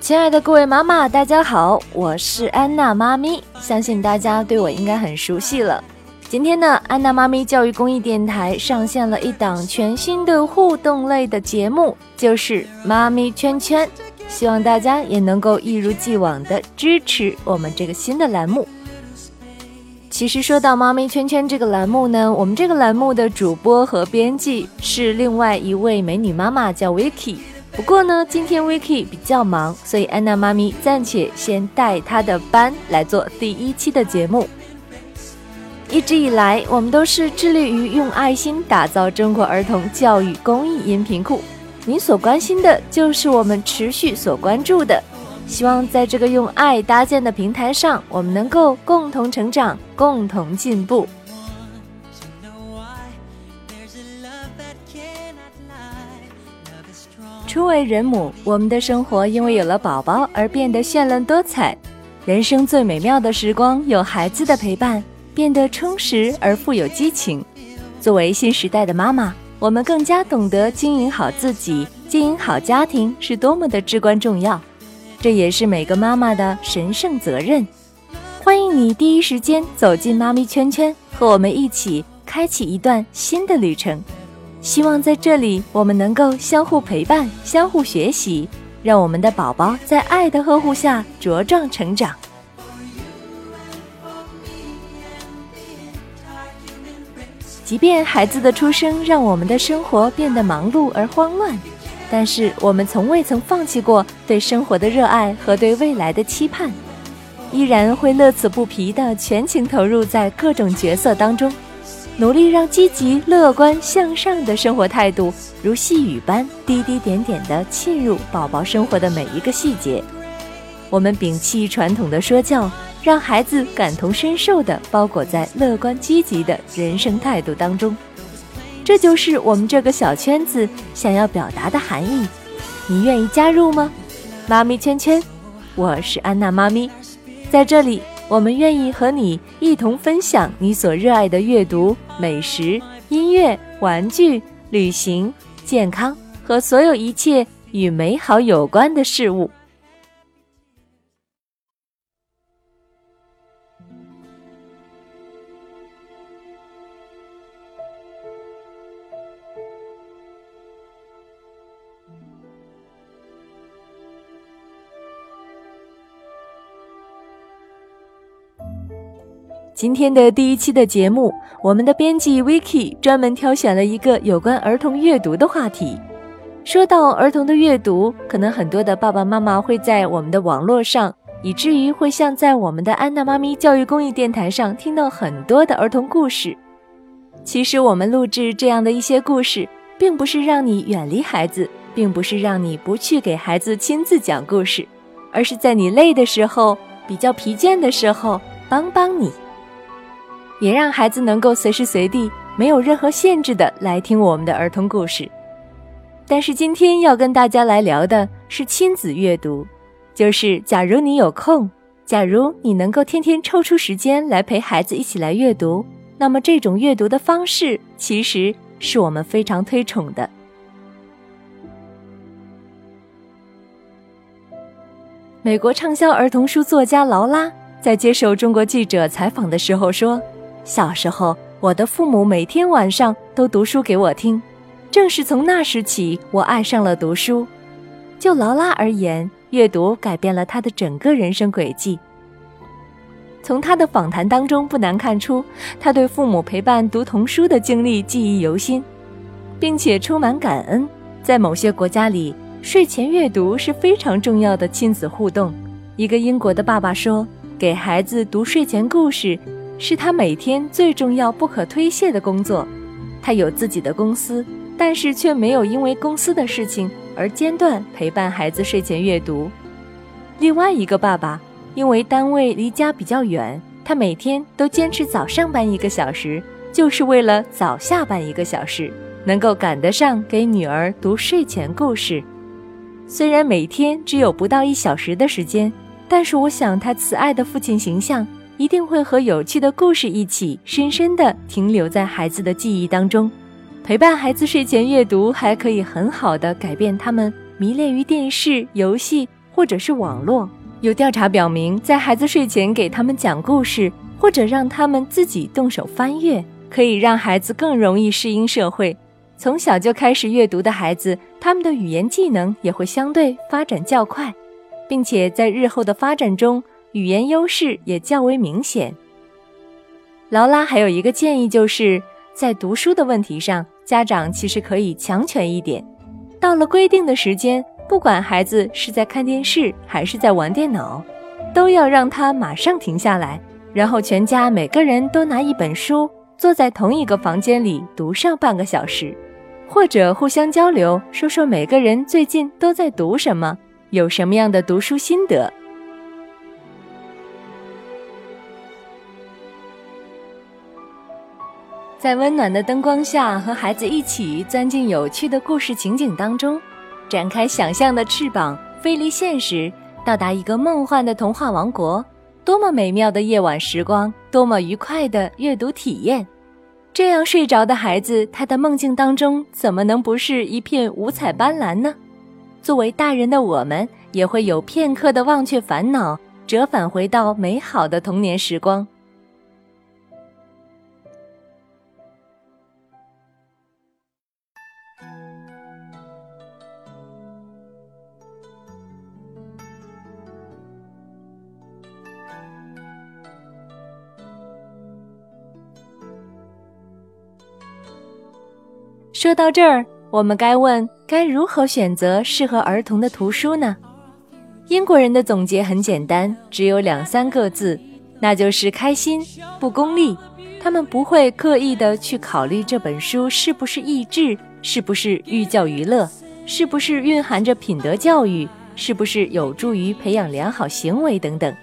亲爱的各位妈妈，大家好，我是安娜妈咪，相信大家对我应该很熟悉了。今天呢，安娜妈咪教育公益电台上线了一档全新的互动类的节目，就是妈咪圈圈。希望大家也能够一如既往的支持我们这个新的栏目。其实说到妈咪圈圈这个栏目呢，我们这个栏目的主播和编辑是另外一位美女妈妈，叫 Vicky。不过呢，今天 Vicky 比较忙，所以安娜妈咪暂且先带她的班来做第一期的节目。一直以来，我们都是致力于用爱心打造中国儿童教育公益音频库。您所关心的，就是我们持续所关注的。希望在这个用爱搭建的平台上，我们能够共同成长，共同进步。初为人母，我们的生活因为有了宝宝而变得绚烂多彩。人生最美妙的时光有孩子的陪伴，变得充实而富有激情。作为新时代的妈妈，我们更加懂得经营好自己，经营好家庭是多么的至关重要。这也是每个妈妈的神圣责任。欢迎你第一时间走进妈咪圈圈，和我们一起开启一段新的旅程。希望在这里，我们能够相互陪伴、相互学习，让我们的宝宝在爱的呵护下茁壮成长。即便孩子的出生让我们的生活变得忙碌而慌乱，但是我们从未曾放弃过对生活的热爱和对未来的期盼，依然会乐此不疲地全情投入在各种角色当中。努力让积极、乐观、向上的生活态度如细雨般滴滴点点地沁入宝宝生活的每一个细节。我们摒弃传统的说教，让孩子感同身受地包裹在乐观积极的人生态度当中。这就是我们这个小圈子想要表达的含义。你愿意加入吗？妈咪圈圈，我是安娜妈咪，在这里。我们愿意和你一同分享你所热爱的阅读、美食、音乐、玩具、旅行、健康和所有一切与美好有关的事物。今天的第一期的节目，我们的编辑 Vicky 专门挑选了一个有关儿童阅读的话题。说到儿童的阅读，可能很多的爸爸妈妈会在我们的网络上，以至于会像在我们的安娜妈咪教育公益电台上听到很多的儿童故事。其实我们录制这样的一些故事，并不是让你远离孩子，并不是让你不去给孩子亲自讲故事，而是在你累的时候、比较疲倦的时候，帮帮你。也让孩子能够随时随地、没有任何限制的来听我们的儿童故事。但是今天要跟大家来聊的是亲子阅读，就是假如你有空，假如你能够天天抽出时间来陪孩子一起来阅读，那么这种阅读的方式其实是我们非常推崇的。美国畅销儿童书作家劳拉在接受中国记者采访的时候说。小时候，我的父母每天晚上都读书给我听，正是从那时起，我爱上了读书。就劳拉而言，阅读改变了他的整个人生轨迹。从他的访谈当中，不难看出，他对父母陪伴读童书的经历记忆犹新，并且充满感恩。在某些国家里，睡前阅读是非常重要的亲子互动。一个英国的爸爸说：“给孩子读睡前故事。”是他每天最重要、不可推卸的工作。他有自己的公司，但是却没有因为公司的事情而间断陪伴孩子睡前阅读。另外一个爸爸，因为单位离家比较远，他每天都坚持早上班一个小时，就是为了早下班一个小时，能够赶得上给女儿读睡前故事。虽然每天只有不到一小时的时间，但是我想他慈爱的父亲形象。一定会和有趣的故事一起，深深地停留在孩子的记忆当中。陪伴孩子睡前阅读，还可以很好的改变他们迷恋于电视、游戏或者是网络。有调查表明，在孩子睡前给他们讲故事，或者让他们自己动手翻阅，可以让孩子更容易适应社会。从小就开始阅读的孩子，他们的语言技能也会相对发展较快，并且在日后的发展中。语言优势也较为明显。劳拉还有一个建议，就是在读书的问题上，家长其实可以强权一点。到了规定的时间，不管孩子是在看电视还是在玩电脑，都要让他马上停下来，然后全家每个人都拿一本书，坐在同一个房间里读上半个小时，或者互相交流，说说每个人最近都在读什么，有什么样的读书心得。在温暖的灯光下，和孩子一起钻进有趣的故事情景当中，展开想象的翅膀，飞离现实，到达一个梦幻的童话王国。多么美妙的夜晚时光，多么愉快的阅读体验！这样睡着的孩子，他的梦境当中怎么能不是一片五彩斑斓呢？作为大人的我们，也会有片刻的忘却烦恼，折返回到美好的童年时光。说到这儿，我们该问：该如何选择适合儿童的图书呢？英国人的总结很简单，只有两三个字，那就是开心、不功利。他们不会刻意的去考虑这本书是不是益智，是不是寓教于乐，是不是蕴含着品德教育，是不是有助于培养良好行为等等。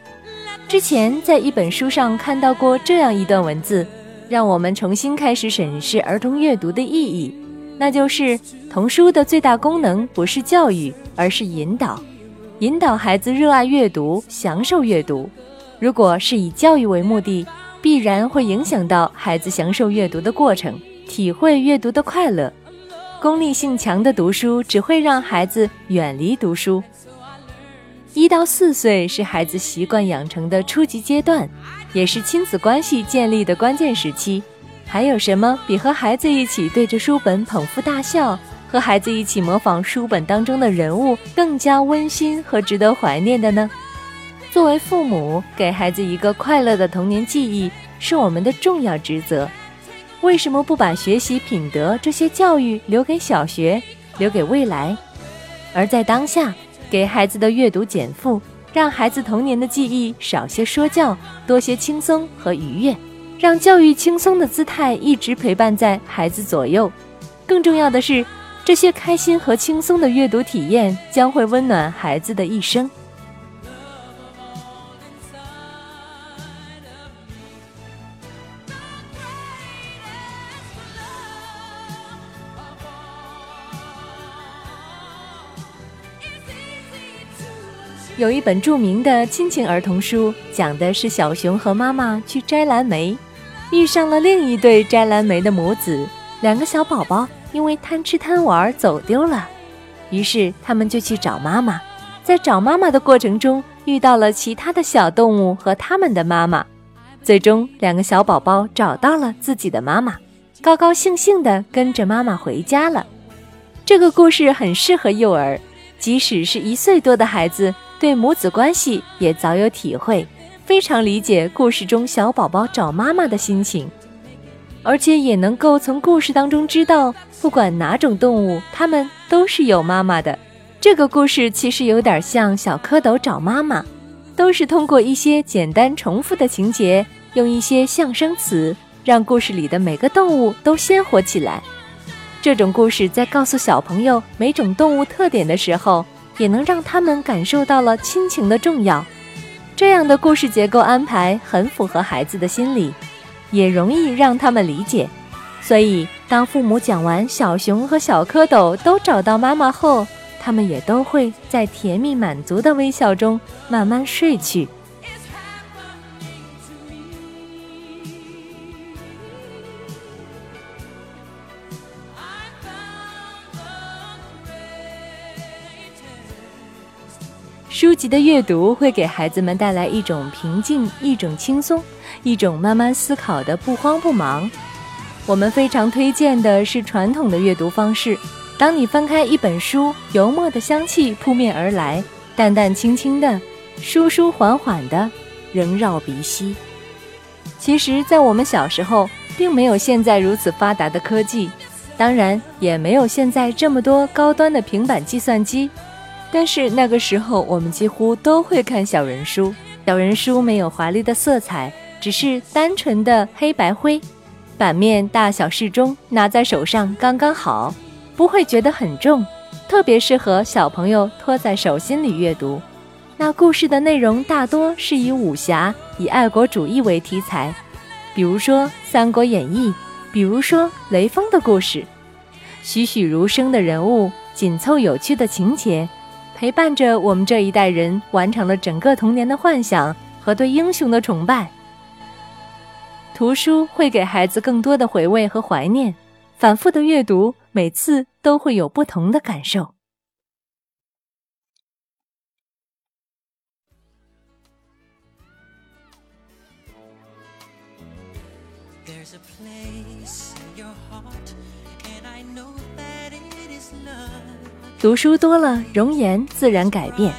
之前在一本书上看到过这样一段文字，让我们重新开始审视儿童阅读的意义。那就是童书的最大功能不是教育，而是引导，引导孩子热爱阅读，享受阅读。如果是以教育为目的，必然会影响到孩子享受阅读的过程，体会阅读的快乐。功利性强的读书只会让孩子远离读书。一到四岁是孩子习惯养成的初级阶段，也是亲子关系建立的关键时期。还有什么比和孩子一起对着书本捧腹大笑，和孩子一起模仿书本当中的人物更加温馨和值得怀念的呢？作为父母，给孩子一个快乐的童年记忆是我们的重要职责。为什么不把学习品德这些教育留给小学，留给未来？而在当下，给孩子的阅读减负，让孩子童年的记忆少些说教，多些轻松和愉悦。让教育轻松的姿态一直陪伴在孩子左右。更重要的是，这些开心和轻松的阅读体验将会温暖孩子的一生。有一本著名的亲情儿童书，讲的是小熊和妈妈去摘蓝莓。遇上了另一对摘蓝莓的母子，两个小宝宝因为贪吃贪玩走丢了，于是他们就去找妈妈。在找妈妈的过程中，遇到了其他的小动物和他们的妈妈，最终两个小宝宝找到了自己的妈妈，高高兴兴地跟着妈妈回家了。这个故事很适合幼儿，即使是一岁多的孩子，对母子关系也早有体会。非常理解故事中小宝宝找妈妈的心情，而且也能够从故事当中知道，不管哪种动物，它们都是有妈妈的。这个故事其实有点像小蝌蚪找妈妈，都是通过一些简单重复的情节，用一些象声词，让故事里的每个动物都鲜活起来。这种故事在告诉小朋友每种动物特点的时候，也能让他们感受到了亲情的重要。这样的故事结构安排很符合孩子的心理，也容易让他们理解。所以，当父母讲完小熊和小蝌蚪都找到妈妈后，他们也都会在甜蜜满足的微笑中慢慢睡去。书籍的阅读会给孩子们带来一种平静、一种轻松、一种慢慢思考的不慌不忙。我们非常推荐的是传统的阅读方式。当你翻开一本书，油墨的香气扑面而来，淡淡轻轻的，舒舒缓缓的，萦绕鼻息。其实，在我们小时候，并没有现在如此发达的科技，当然也没有现在这么多高端的平板计算机。但是那个时候，我们几乎都会看小人书。小人书没有华丽的色彩，只是单纯的黑白灰。版面大小适中，拿在手上刚刚好，不会觉得很重，特别适合小朋友托在手心里阅读。那故事的内容大多是以武侠、以爱国主义为题材，比如说《三国演义》，比如说雷锋的故事，栩栩如生的人物，紧凑有趣的情节，陪伴着我们这一代人，完成了整个童年的幻想和对英雄的崇拜。图书会给孩子更多的回味和怀念，反复的阅读，每次都会有不同的感受。读书多了，容颜自然改变。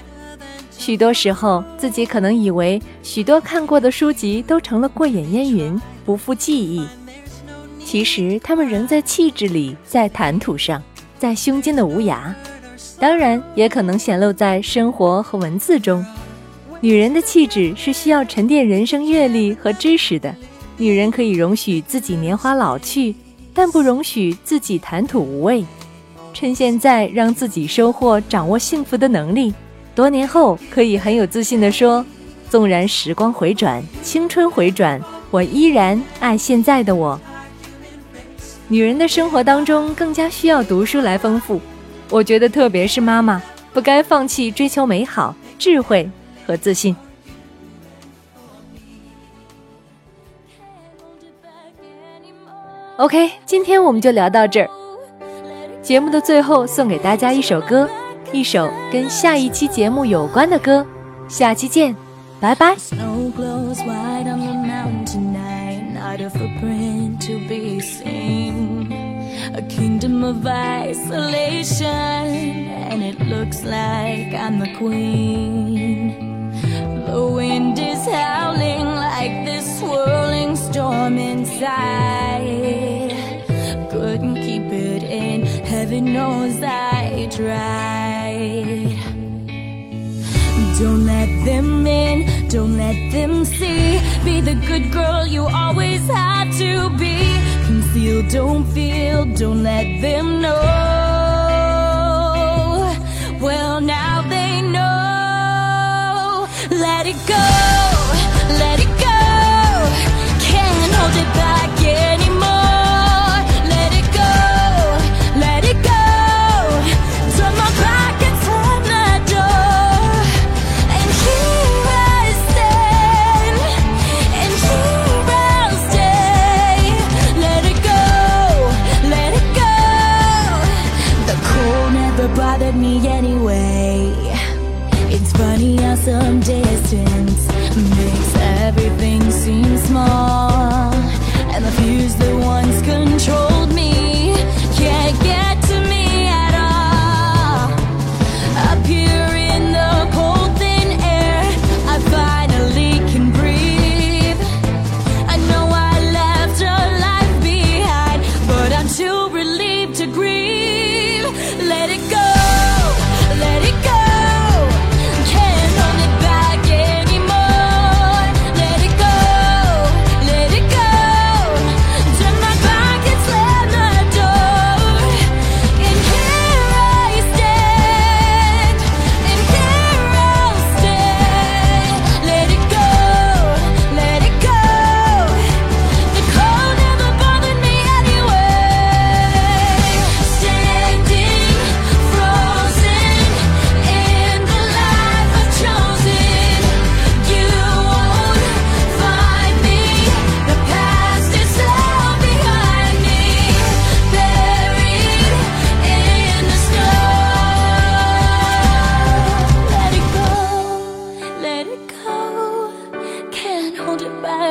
许多时候，自己可能以为许多看过的书籍都成了过眼烟云，不复记忆。其实，他们仍在气质里，在谈吐上，在胸间的无涯。当然，也可能显露在生活和文字中。女人的气质是需要沉淀人生阅历和知识的。女人可以容许自己年华老去，但不容许自己谈吐无味。趁现在，让自己收获掌握幸福的能力。多年后，可以很有自信地说：“纵然时光回转，青春回转，我依然爱现在的我。”女人的生活当中更加需要读书来丰富，我觉得特别是妈妈，不该放弃追求美好、智慧和自信。OK，今天我们就聊到这儿。节目的最后，送给大家一首歌。一首跟下一期节目有关的歌，下期见，拜拜。A kingdom of isolation, and it looks like I'm the queen. The wind is howling like this swirling storm inside. heaven knows I tried. Don't let them in, don't let them see. Be the good girl you always had to be. Conceal, don't feel, don't let them know. Well now they know. Let it go, let it go. Can't hold it back.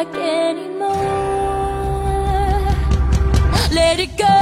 back anymore. Let it go.